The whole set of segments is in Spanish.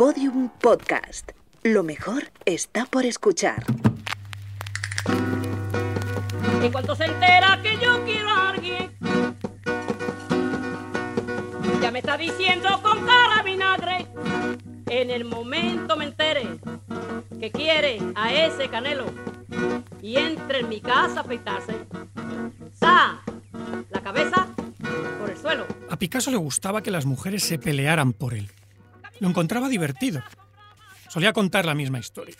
Podium Podcast. Lo mejor está por escuchar. En cuanto se entera que yo quiero a alguien, ya me está diciendo con cara vinagre. En el momento me entere que quiere a ese canelo y entre en mi casa a afeitarse. ¡Sa! La cabeza por el suelo. A Picasso le gustaba que las mujeres se pelearan por él. Lo encontraba divertido. Solía contar la misma historia.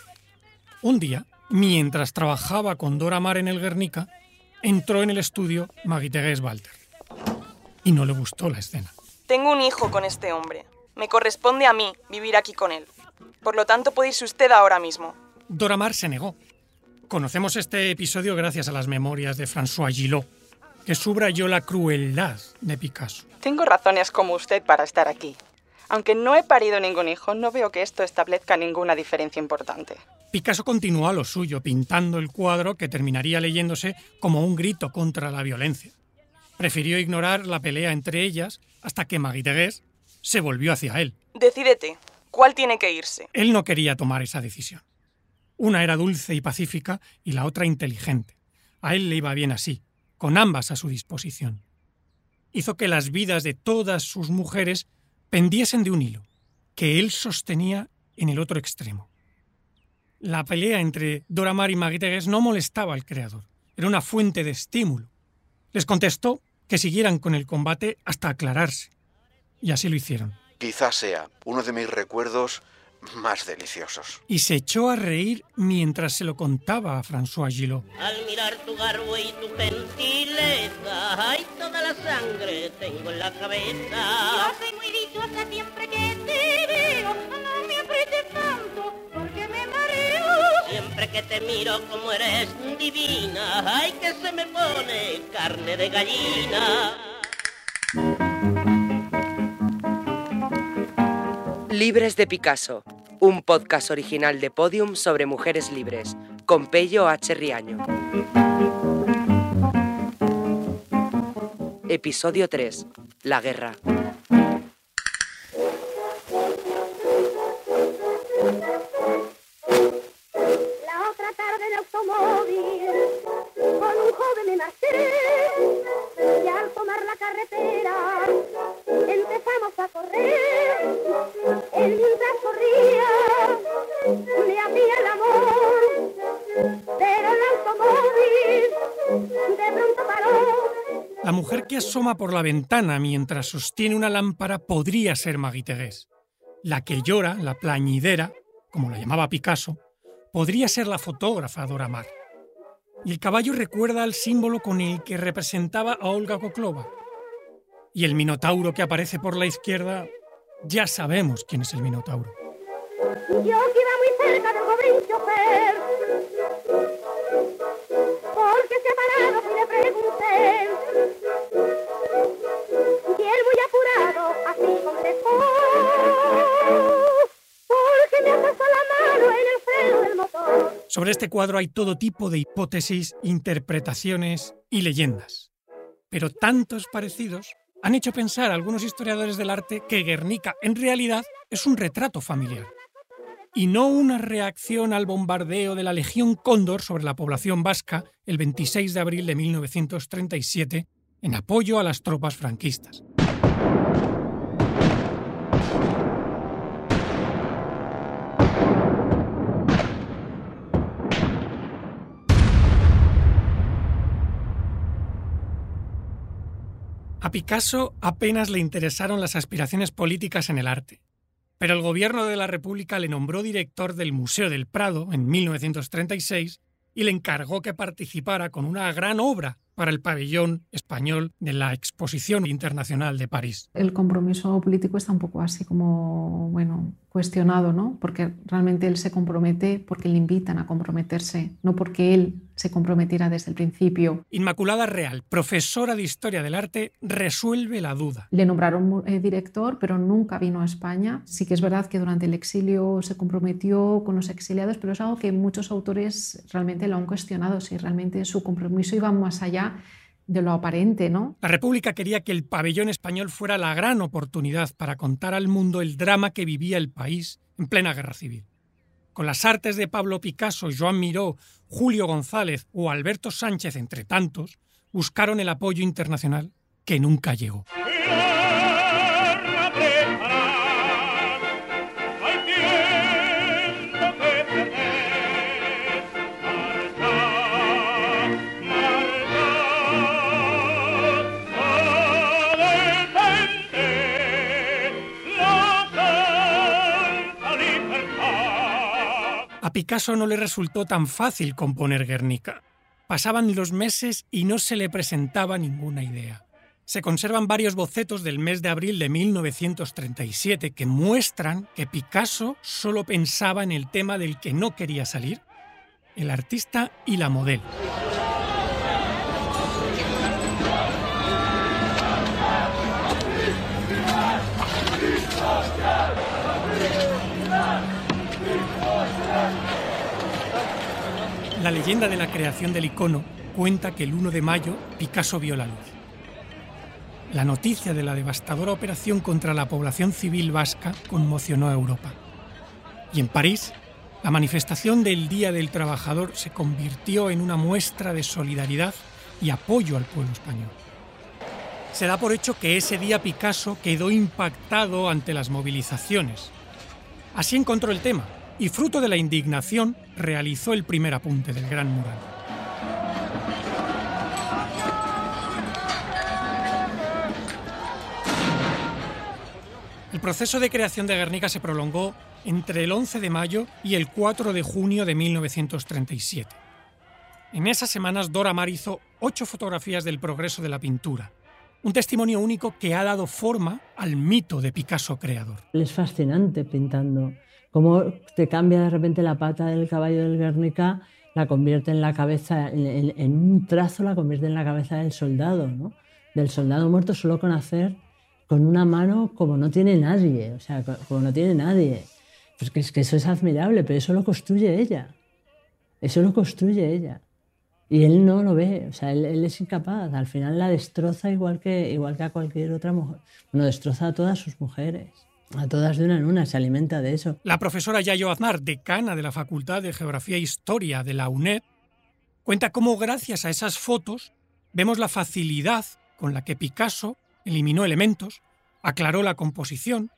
Un día, mientras trabajaba con Dora Maar en el Guernica, entró en el estudio Marie-Thérèse Walter. Y no le gustó la escena. Tengo un hijo con este hombre. Me corresponde a mí vivir aquí con él. Por lo tanto, puede irse usted ahora mismo. Dora Maar se negó. Conocemos este episodio gracias a las memorias de François Gillot, que subrayó la crueldad de Picasso. Tengo razones como usted para estar aquí. Aunque no he parido ningún hijo, no veo que esto establezca ninguna diferencia importante. Picasso continuó a lo suyo, pintando el cuadro que terminaría leyéndose como un grito contra la violencia. Prefirió ignorar la pelea entre ellas hasta que Marie-Thérèse se volvió hacia él. Decídete, ¿cuál tiene que irse? Él no quería tomar esa decisión. Una era dulce y pacífica y la otra inteligente. A él le iba bien así, con ambas a su disposición. Hizo que las vidas de todas sus mujeres pendiesen de un hilo, que él sostenía en el otro extremo. La pelea entre Dora Maar y Marie no molestaba al creador, era una fuente de estímulo. Les contestó que siguieran con el combate hasta aclararse, y así lo hicieron. Quizás sea uno de mis recuerdos más deliciosos. Y se echó a reír mientras se lo contaba a François Gillot. Al mirar tu garbo y tu gentileza, ay, toda la sangre tengo en la cabeza. soy muy dichosa siempre que te veo. No me aprietes tanto porque me mareo. Siempre que te miro como eres divina, ay, que se me pone carne de gallina. Libres de Picasso, un podcast original de Podium sobre mujeres libres, con Pello H. Riaño. Episodio 3. La guerra. Por la ventana mientras sostiene una lámpara podría ser Marie-Thérèse. La que llora, la plañidera, como la llamaba Picasso, podría ser la fotógrafa Dora Maar. Y el caballo recuerda al símbolo con el que representaba a Olga Koklova. Y el minotauro que aparece por la izquierda, ya sabemos quién es el minotauro. Yo muy cerca le pregunté. Sobre este cuadro hay todo tipo de hipótesis, interpretaciones y leyendas. Pero tantos parecidos han hecho pensar a algunos historiadores del arte que Guernica en realidad es un retrato familiar y no una reacción al bombardeo de la Legión Cóndor sobre la población vasca el 26 de abril de 1937 en apoyo a las tropas franquistas. A Picasso apenas le interesaron las aspiraciones políticas en el arte, pero el gobierno de la República le nombró director del Museo del Prado en 1936 y le encargó que participara con una gran obra para el pabellón español de la Exposición Internacional de París. El compromiso político está un poco así como, bueno, cuestionado, ¿no? Porque realmente él se compromete porque le invitan a comprometerse, no porque él se comprometiera desde el principio. Inmaculada Real, profesora de Historia del Arte, resuelve la duda. Le nombraron eh, director, pero nunca vino a España. Sí que es verdad que durante el exilio se comprometió con los exiliados, pero es algo que muchos autores realmente lo han cuestionado, si realmente su compromiso iba más allá de lo aparente, ¿no? La República quería que el pabellón español fuera la gran oportunidad para contar al mundo el drama que vivía el país en plena guerra civil. Con las artes de Pablo Picasso, Joan Miró, Julio González o Alberto Sánchez, entre tantos, buscaron el apoyo internacional que nunca llegó. A Picasso no le resultó tan fácil componer Guernica. Pasaban los meses y no se le presentaba ninguna idea. Se conservan varios bocetos del mes de abril de 1937 que muestran que Picasso solo pensaba en el tema del que no quería salir, el artista y la modelo. La leyenda de la creación del icono cuenta que el 1 de mayo Picasso vio la luz. La noticia de la devastadora operación contra la población civil vasca conmocionó a Europa. Y en París, la manifestación del Día del Trabajador se convirtió en una muestra de solidaridad y apoyo al pueblo español. Se da por hecho que ese día Picasso quedó impactado ante las movilizaciones. Así encontró el tema y fruto de la indignación realizó el primer apunte del gran mural. El proceso de creación de Guernica se prolongó entre el 11 de mayo y el 4 de junio de 1937. En esas semanas Dora Maar hizo ocho fotografías del progreso de la pintura, un testimonio único que ha dado forma al mito de Picasso creador. Es fascinante pintando cómo te cambia de repente la pata del caballo del Guernica, la convierte en la cabeza, en, en un trazo la convierte en la cabeza del soldado, ¿no? Del soldado muerto solo con hacer con una mano como no tiene nadie, o sea, como no tiene nadie. Pues que, es que eso es admirable, pero eso lo construye ella. Eso lo construye ella. Y él no lo ve, o sea, él, él, es incapaz. Al final la destroza igual que, igual que a cualquier otra mujer. Bueno, destroza a todas sus mujeres. A todas de una en una, se alimenta de eso. La profesora Yayo Aznar, decana de la Facultad de Geografía e Historia de la UNED, cuenta cómo gracias a esas fotos vemos la facilidad con la que Picasso eliminó elementos, aclaró la composición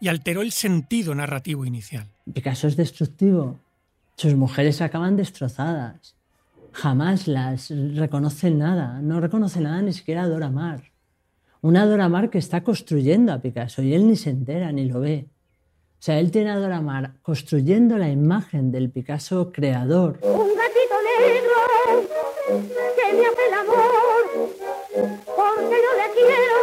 y alteró el sentido narrativo inicial. Picasso es destructivo. Sus mujeres acaban destrozadas. Jamás las reconoce nada. No reconoce nada ni siquiera a Dora Maar. Una Dora Maar que está construyendo a Picasso y él ni se entera ni lo ve. O sea, él tiene a Dora Maar construyendo la imagen del Picasso creador. Un gatito negro que me hace el amor porque yo le quiero.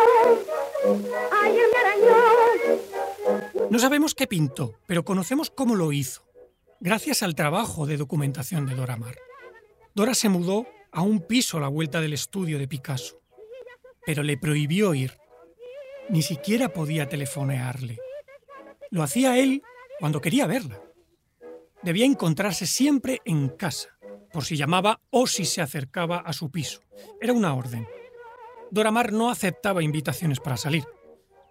Ayer me arañó. No sabemos qué pintó, pero conocemos cómo lo hizo, gracias al trabajo de documentación de Dora Maar. Dora se mudó a un piso a la vuelta del estudio de Picasso pero le prohibió ir. Ni siquiera podía telefonearle. Lo hacía él cuando quería verla. Debía encontrarse siempre en casa, por si llamaba o si se acercaba a su piso. Era una orden. Doramar no aceptaba invitaciones para salir.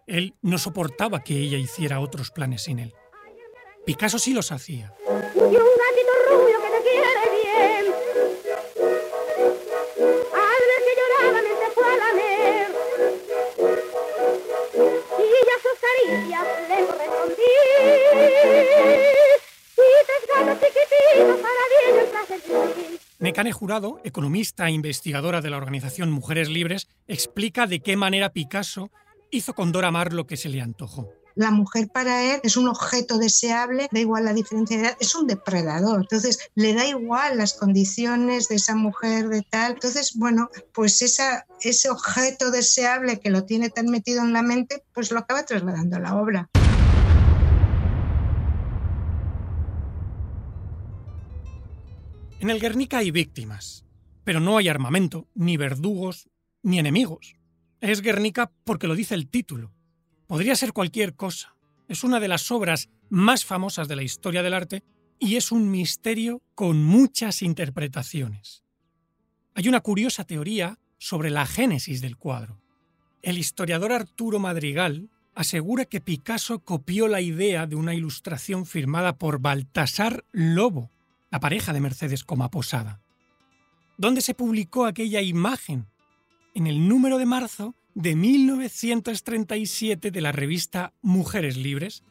Él no soportaba que ella hiciera otros planes sin él. Picasso sí los hacía. Y un gatito rubio que bien. Necane Jurado, economista e investigadora de la organización Mujeres Libres, explica de qué manera Picasso hizo con Dora Maar lo que se le antojó. La mujer para él es un objeto deseable, da igual la diferencia de edad, es un depredador. Entonces, le da igual las condiciones de esa mujer, de tal. Entonces, bueno, pues esa, ese objeto deseable que lo tiene tan metido en la mente, pues lo acaba trasladando a la obra. En el Guernica hay víctimas, pero no hay armamento, ni verdugos, ni enemigos. Es Guernica porque lo dice el título. Podría ser cualquier cosa. Es una de las obras más famosas de la historia del arte y es un misterio con muchas interpretaciones. Hay una curiosa teoría sobre la génesis del cuadro. El historiador Arturo Madrigal asegura que Picasso copió la idea de una ilustración firmada por Baltasar Lobo, la pareja de Mercedes Coma Posada. ¿Dónde se publicó aquella imagen? En el número de marzo de 1937 de la revista Mujeres Libres,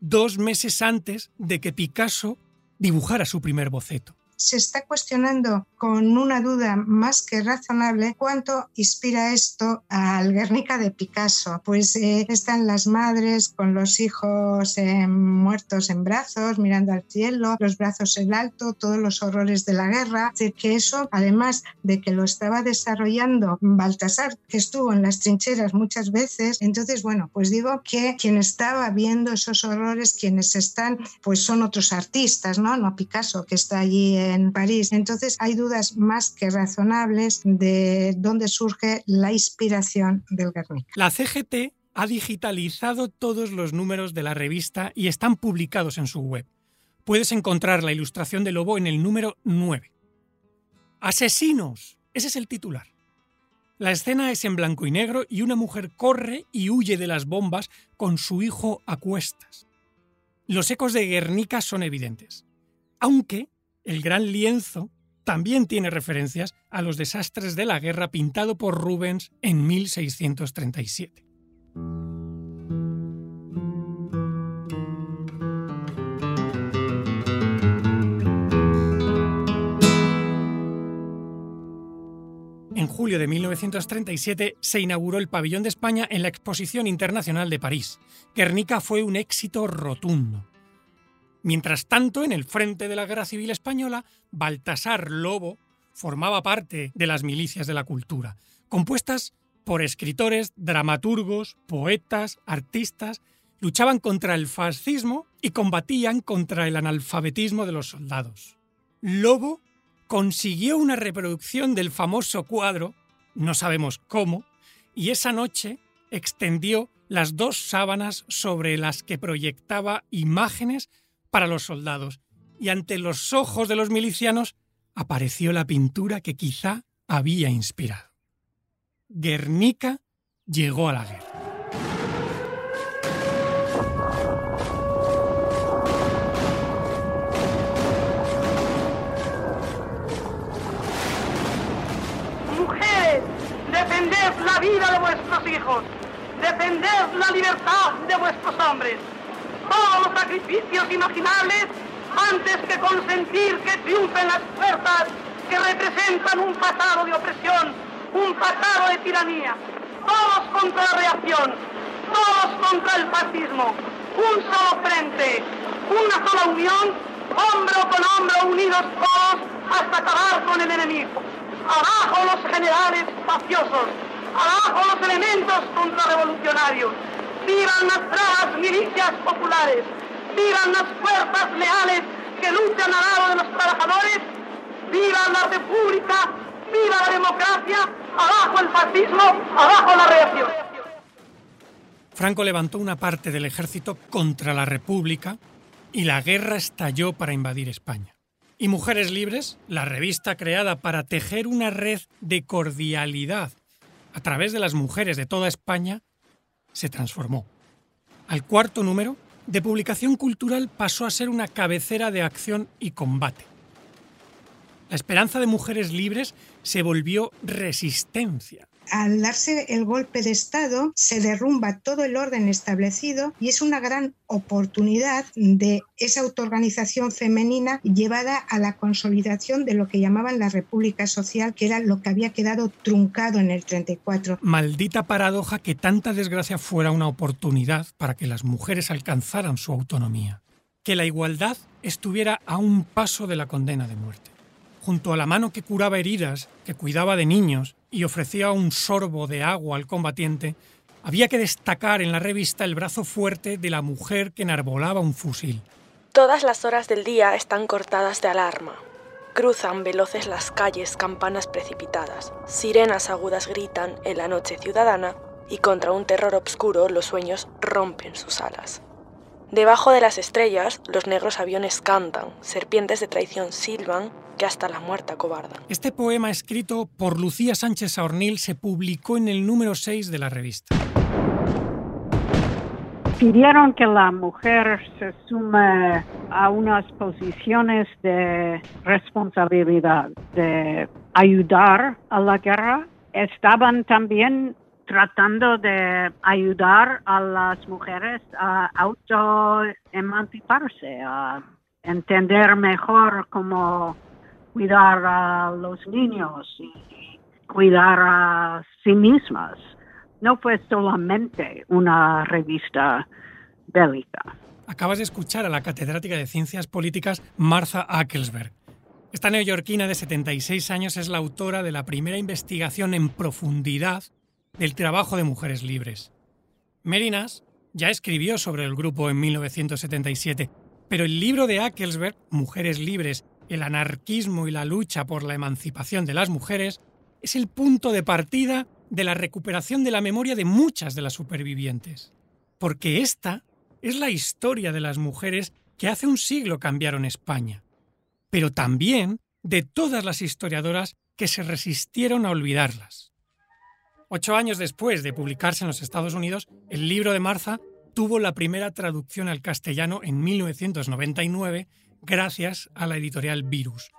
dos meses antes de que Picasso dibujara su primer boceto se está cuestionando con una duda más que razonable cuánto inspira esto al Guernica de Picasso. Pues eh, están las madres con los hijos eh, muertos en brazos, mirando al cielo, los brazos en alto, todos los horrores de la guerra. De que eso, además de que lo estaba desarrollando Baltasar, que estuvo en las trincheras muchas veces, entonces, bueno, pues digo que quien estaba viendo esos horrores, quienes están, pues son otros artistas, ¿no? No Picasso, que está allí en París. Entonces hay dudas más que razonables de dónde surge la inspiración del Guernica. La CGT ha digitalizado todos los números de la revista y están publicados en su web. Puedes encontrar la ilustración de Lobo en el número 9. Asesinos. Ese es el titular. La escena es en blanco y negro y una mujer corre y huye de las bombas con su hijo a cuestas. Los ecos de Guernica son evidentes, aunque el gran lienzo también tiene referencias a los desastres de la guerra pintado por Rubens en 1637. En julio de 1937 se inauguró el Pabellón de España en la Exposición Internacional de París. Guernica fue un éxito rotundo. Mientras tanto, en el frente de la Guerra Civil Española, Baltasar Lobo formaba parte de las milicias de la cultura, compuestas por escritores, dramaturgos, poetas, artistas, luchaban contra el fascismo y combatían contra el analfabetismo de los soldados. Lobo consiguió una reproducción del famoso cuadro, no sabemos cómo, y esa noche extendió las dos sábanas sobre las que proyectaba imágenes para los soldados, y ante los ojos de los milicianos apareció la pintura que quizá había inspirado. Guernica llegó a la guerra. Mujeres, defended la vida de vuestros hijos, defended la libertad de vuestros hombres todos los sacrificios imaginables antes que consentir que triunfen las fuerzas que representan un pasado de opresión, un pasado de tiranía. Todos contra la reacción, todos contra el fascismo, un solo frente, una sola unión, hombro con hombro unidos todos hasta acabar con el enemigo. Abajo los generales mafiosos, abajo los elementos contrarrevolucionarios. ¡Vivan las bravas milicias populares! ¡Vivan las fuerzas leales que luchan al lado de los trabajadores! ¡Viva la república! ¡Viva la democracia! ¡Abajo el fascismo! ¡Abajo la reacción! Franco levantó una parte del ejército contra la República y la guerra estalló para invadir España. Y Mujeres Libres, la revista creada para tejer una red de cordialidad a través de las mujeres de toda España, se transformó. Al cuarto número, de publicación cultural pasó a ser una cabecera de acción y combate. La esperanza de mujeres libres se volvió resistencia al darse el golpe de Estado se derrumba todo el orden establecido y es una gran oportunidad de esa autoorganización femenina llevada a la consolidación de lo que llamaban la República Social, que era lo que había quedado truncado en el 34. Maldita paradoja que tanta desgracia fuera una oportunidad para que las mujeres alcanzaran su autonomía, que la igualdad estuviera a un paso de la condena de muerte junto a la mano que curaba heridas, que cuidaba de niños y ofrecía un sorbo de agua al combatiente, había que destacar en la revista el brazo fuerte de la mujer que enarbolaba un fusil. Todas las horas del día están cortadas de alarma. Cruzan veloces las calles campanas precipitadas, sirenas agudas gritan en la noche ciudadana y contra un terror oscuro los sueños rompen sus alas. Debajo de las estrellas, los negros aviones cantan, serpientes de traición silban que hasta la muerta cobarda. Este poema escrito por Lucía Sánchez Saornil se publicó en el número 6 de la revista. pidieron que la mujer se sume a unas posiciones de responsabilidad, de ayudar a la guerra. Estaban también tratando de ayudar a las mujeres a autoemanciparse, a entender mejor cómo cuidar a los niños y cuidar a sí mismas. No fue solamente una revista bélica. Acabas de escuchar a la catedrática de Ciencias Políticas Martha Ackelsberg. Esta neoyorquina de 76 años es la autora de la primera investigación en profundidad del trabajo de mujeres libres. Merinas ya escribió sobre el grupo en 1977, pero el libro de Ackelsberg, Mujeres Libres, el anarquismo y la lucha por la emancipación de las mujeres, es el punto de partida de la recuperación de la memoria de muchas de las supervivientes. Porque esta es la historia de las mujeres que hace un siglo cambiaron España, pero también de todas las historiadoras que se resistieron a olvidarlas. Ocho años después de publicarse en los Estados Unidos, el libro de Marza tuvo la primera traducción al castellano en 1999 gracias a la editorial Virus.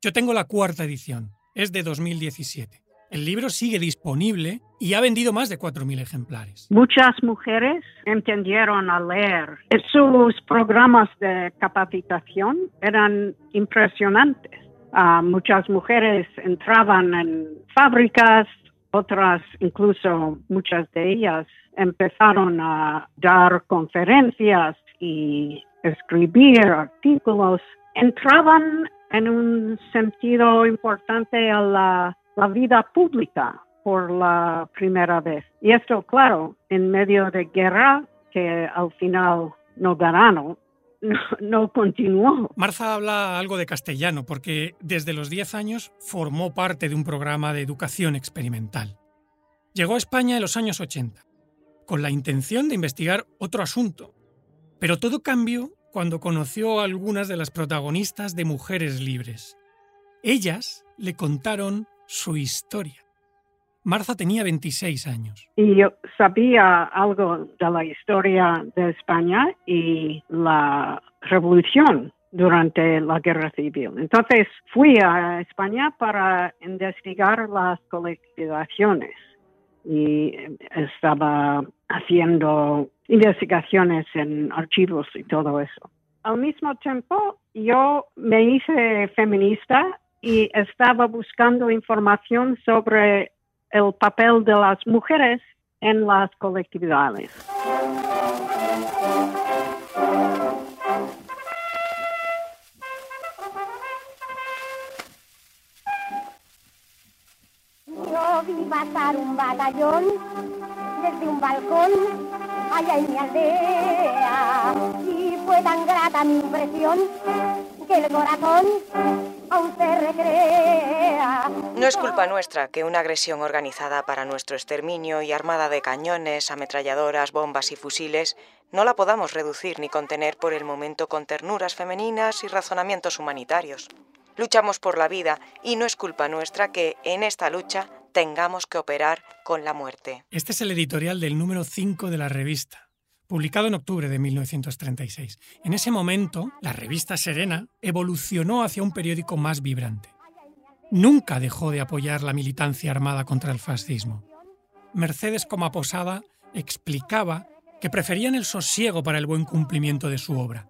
Yo tengo la cuarta edición, es de 2017. El libro sigue disponible y ha vendido más de 4.000 ejemplares. Muchas mujeres entendieron al leer. Sus programas de capacitación eran impresionantes. Ah, muchas mujeres entraban en fábricas, otras, incluso muchas de ellas, empezaron a dar conferencias y escribir artículos. Entraban en un sentido importante a la, vida pública por la primera vez. Y esto, claro, en medio de guerra que al final no ganaron, no, no, continuó. Marza habla algo de castellano porque desde los 10 años formó parte de un programa de educación experimental. Llegó a España en los años 80 con la intención de investigar otro asunto, pero todo cambió cuando conoció a algunas de las protagonistas de Mujeres Libres. Ellas le contaron su historia. Marza tenía 26 años. Y yo sabía algo de la historia de España y la revolución durante la guerra civil. Entonces fui a España para investigar las colectivizaciones y estaba haciendo investigaciones en archivos y todo eso. Al mismo tiempo, yo me hice feminista y estaba buscando información sobre el papel de las mujeres en las colectividades. Yo vi pasar un batallón desde un balcón allá en mi aldea fue tan grata mi impresión que el corazón aún se recrea. No es culpa nuestra que una agresión organizada para nuestro exterminio y armada de cañones, ametralladoras, bombas y fusiles no la podamos reducir ni contener por el momento con ternuras femeninas y razonamientos humanitarios. Luchamos por la vida y no es culpa nuestra que en esta lucha tengamos que operar con la muerte. Este es el editorial del número 5 de la revista, publicado en octubre de 1936. En ese momento, la revista Serena evolucionó hacia un periódico más vibrante. Nunca dejó de apoyar la militancia armada contra el fascismo. Mercedes Posada explicaba que preferían el sosiego para el buen cumplimiento de su obra,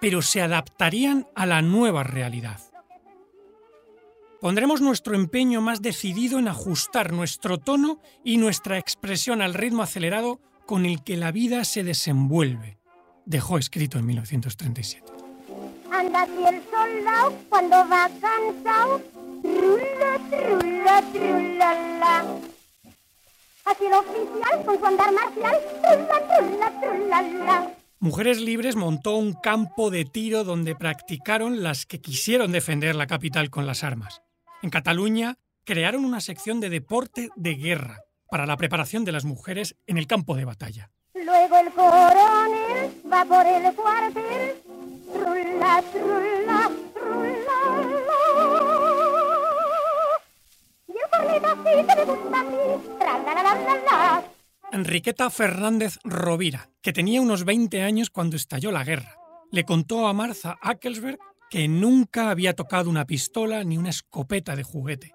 pero se adaptarían a la nueva realidad. Pondremos nuestro empeño más decidido en ajustar nuestro tono y nuestra expresión al ritmo acelerado con el que la vida se desenvuelve, dejó escrito en 1937. Anda así el soldado cuando va cansado, trula, trula, trula, la. Así el oficial con su andar marcial, trula, trula, trula, la. Mujeres Libres montó un campo de tiro donde practicaron las que quisieron defender la capital con las armas. En Cataluña crearon una sección de deporte de guerra para la preparación de las mujeres en el campo de batalla. Luego el coronel va por el cuartel, trula, trula, trula. Enriqueta Fernández Rovira, que tenía unos 20 años cuando estalló la guerra. Le contó a Martha Ackelsberg que nunca había tocado una pistola ni una escopeta de juguete.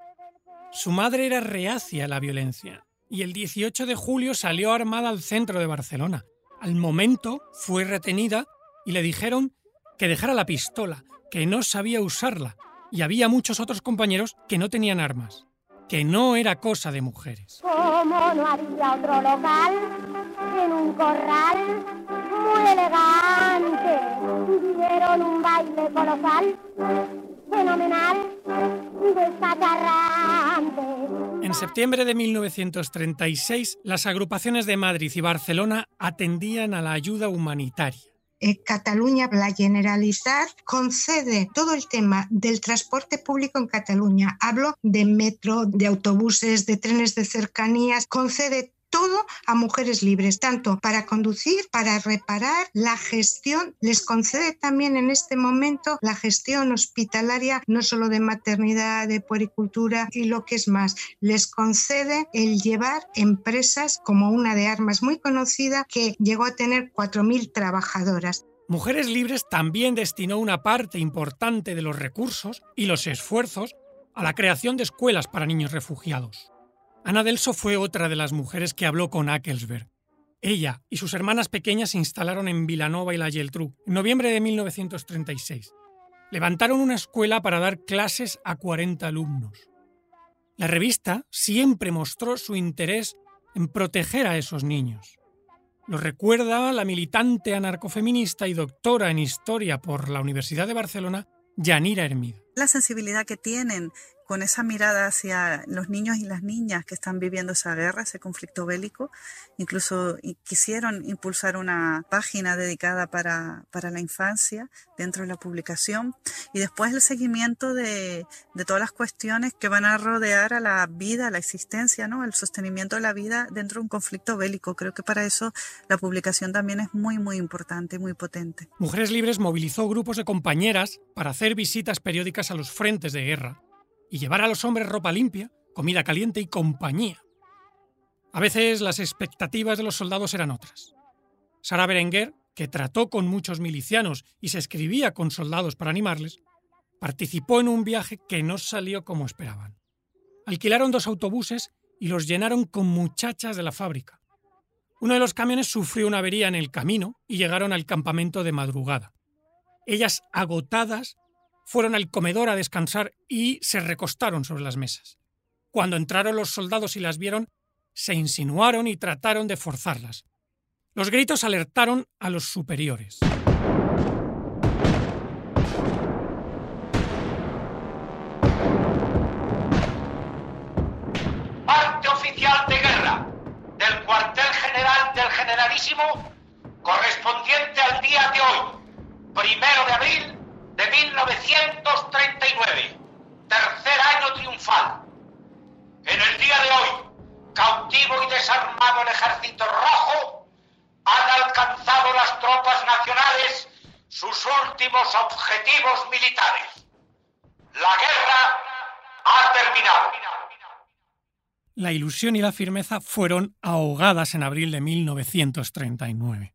Su madre era reacia a la violencia y el 18 de julio salió armada al centro de Barcelona. Al momento fue retenida y le dijeron que dejara la pistola, que no sabía usarla, y había muchos otros compañeros que no tenían armas, que no era cosa de mujeres. Como no había otro local en un corral muy elegante, dieron un baile colosal, fenomenal. En septiembre de 1936, las agrupaciones de Madrid y Barcelona atendían a la ayuda humanitaria. Eh, Cataluña, la Generalitat, concede todo el tema del transporte público en Cataluña. Hablo de metro, de autobuses, de trenes de cercanías, concede todo a mujeres libres, tanto para conducir, para reparar, la gestión, les concede también en este momento la gestión hospitalaria, no solo de maternidad, de puericultura y lo que es más, les concede el llevar empresas como una de armas muy conocida que llegó a tener 4.000 trabajadoras. Mujeres Libres también destinó una parte importante de los recursos y los esfuerzos a la creación de escuelas para niños refugiados. Ana Delso fue otra de las mujeres que habló con Ackelsberg. Ella y sus hermanas pequeñas se instalaron en Vilanova y la Geltrú en noviembre de 1936. Levantaron una escuela para dar clases a 40 alumnos. La revista siempre mostró su interés en proteger a esos niños. Lo recuerda la militante anarcofeminista y doctora en historia por la Universidad de Barcelona, Yanira Hermida. La sensibilidad que tienen con esa mirada hacia los niños y las niñas que están viviendo esa guerra, ese conflicto bélico. Incluso quisieron impulsar una página dedicada para, para la infancia dentro de la publicación y después el seguimiento de, de, todas las cuestiones que van a rodear a la vida, a la existencia, ¿no? el sostenimiento de la vida dentro de un conflicto bélico. Creo que para eso la publicación también es muy, muy importante, muy potente. Mujeres Libres movilizó grupos de compañeras para hacer visitas periódicas a los frentes de guerra y llevar a los hombres ropa limpia, comida caliente y compañía. A veces las expectativas de los soldados eran otras. Sara Berenguer, que trató con muchos milicianos y se escribía con soldados para animarles, participó en un viaje que no salió como esperaban. Alquilaron dos autobuses y los llenaron con muchachas de la fábrica. Uno de los camiones sufrió una avería en el camino y llegaron al campamento de madrugada. Ellas, agotadas, fueron al comedor a descansar y se recostaron sobre las mesas. Cuando entraron los soldados y las vieron, se insinuaron y trataron de forzarlas. Los gritos alertaron a los superiores. Parte oficial de guerra del cuartel general del generalísimo correspondiente al día de hoy, primero de abril de 1939, tercer año triunfal. En el día de hoy, cautivo y desarmado el ejército rojo, han alcanzado las tropas nacionales sus últimos objetivos militares. La guerra ha terminado. La ilusión y la firmeza fueron ahogadas en abril de 1939.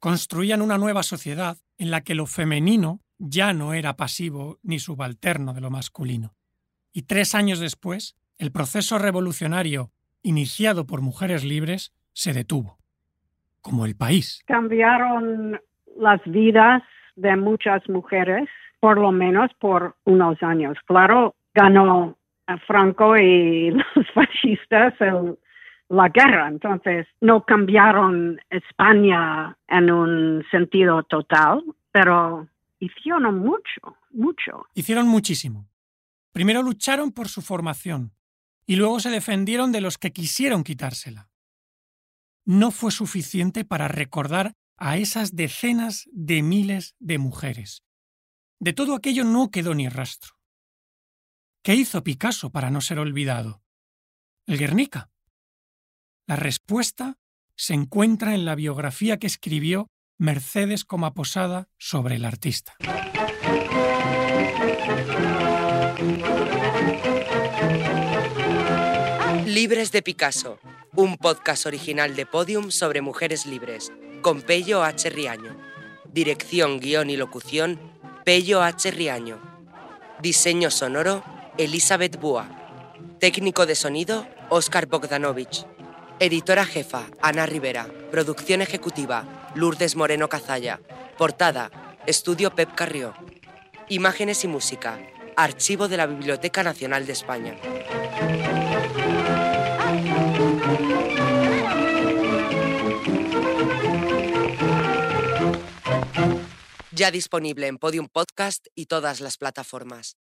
Construían una nueva sociedad en la que lo femenino ya no era pasivo ni subalterno de lo masculino. Y tres años después, el proceso revolucionario iniciado por mujeres libres se detuvo, como el país. Cambiaron las vidas de muchas mujeres, por lo menos por unos años. Claro, ganó Franco y los fascistas la guerra, entonces no cambiaron España en un sentido total, pero hicieron mucho, mucho. Hicieron muchísimo. Primero lucharon por su formación y luego se defendieron de los que quisieron quitársela. No fue suficiente para recordar a esas decenas de miles de mujeres. De todo aquello no quedó ni rastro. ¿Qué hizo Picasso para no ser olvidado? El Guernica. La respuesta se encuentra en la biografía que escribió Mercedes Coma Posada sobre el artista. Libres de Picasso, un podcast original de Podium sobre mujeres libres, con Pello H. Riaño. Dirección, guion y locución, Pello H. Riaño. Diseño sonoro, Elizabeth Búa. Técnico de sonido, Oscar Bogdanovich. Editora jefa, Ana Rivera. Producción ejecutiva, Lourdes Moreno Cazalla. Portada, Estudio Pep Carrió. Imágenes y música, Archivo de la Biblioteca Nacional de España. Ya disponible en Podium Podcast y todas las plataformas.